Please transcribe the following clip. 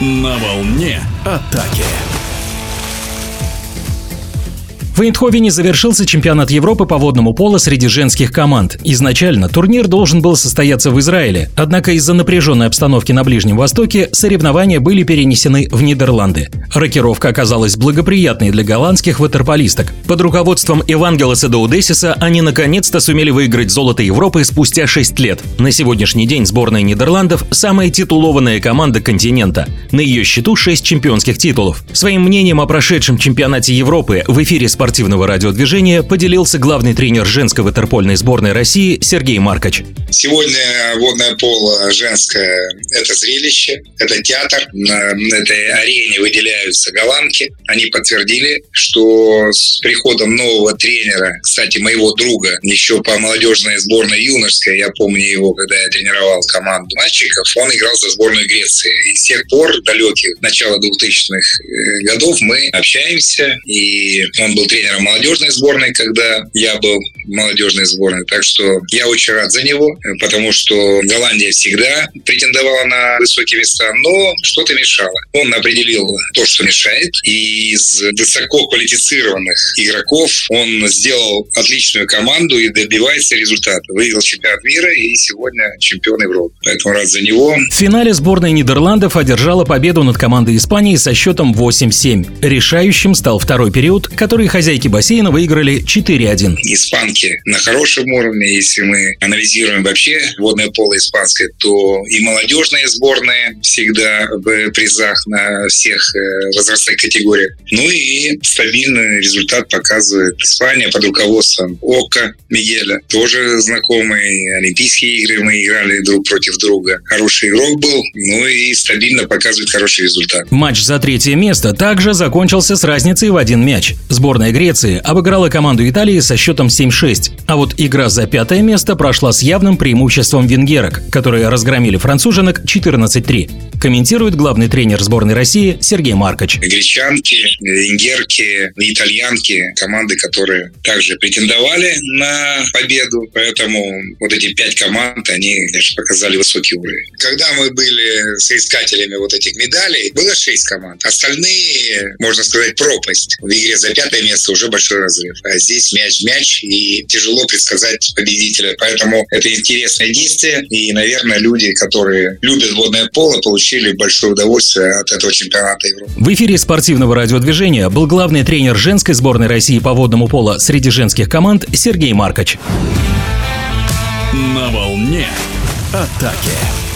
На волне атаки. В Эйндховене завершился чемпионат Европы по водному поло среди женских команд. Изначально турнир должен был состояться в Израиле, однако из-за напряженной обстановки на Ближнем Востоке соревнования были перенесены в Нидерланды. Рокировка оказалась благоприятной для голландских ватерполисток. Под руководством Евангелоса Даудесиса они наконец-то сумели выиграть золото Европы спустя 6 лет. На сегодняшний день сборная Нидерландов – самая титулованная команда континента. На ее счету 6 чемпионских титулов. Своим мнением о прошедшем чемпионате Европы в эфире спортивного спортивного радиодвижения поделился главный тренер женской ватерпольной сборной России Сергей Маркач. Сегодня водное поло женское – это зрелище, это театр. На этой арене выделяются голландки. Они подтвердили, что с приходом нового тренера, кстати, моего друга, еще по молодежной сборной юношеской, я помню его, когда я тренировал команду мальчиков, он играл за сборную Греции. И с тех пор, далеких, начала 2000-х э, годов, мы общаемся, и он был тренером молодежной сборной, когда я был молодежной сборной. Так что я очень рад за него, потому что Голландия всегда претендовала на высокие места, но что-то мешало. Он определил то, что мешает, и из высоко квалифицированных игроков он сделал отличную команду и добивается результата. Выиграл чемпионат мира и сегодня чемпион Европы. Поэтому рад за него. В финале сборная Нидерландов одержала победу над командой Испании со счетом 8-7. Решающим стал второй период, который Хозяйки бассейна выиграли 4-1. Испанки на хорошем уровне. Если мы анализируем вообще водное поло испанское, то и молодежные сборные всегда в призах на всех э, возрастных категориях. Ну и стабильный результат показывает Испания под руководством Ока Мигеля. Тоже знакомый. Олимпийские игры мы играли друг против друга. Хороший игрок был, ну и стабильно показывает хороший результат. Матч за третье место также закончился с разницей в один мяч. Сборная Греции обыграла команду Италии со счетом 7-6. А вот игра за пятое место прошла с явным преимуществом венгерок, которые разгромили француженок 14-3. Комментирует главный тренер сборной России Сергей Маркоч. Гречанки, венгерки, итальянки, команды, которые также претендовали на победу. Поэтому вот эти пять команд, они, конечно, показали высокий уровень. Когда мы были соискателями вот этих медалей, было шесть команд. Остальные, можно сказать, пропасть. В игре за пятое место уже большой разрыв. А здесь мяч в мяч, и тяжело предсказать победителя. Поэтому это интересное действие, и, наверное, люди, которые любят водное поло, получили большое удовольствие от этого чемпионата Европы. В эфире спортивного радиодвижения был главный тренер женской сборной России по водному поло среди женских команд Сергей Маркоч. На волне атаки.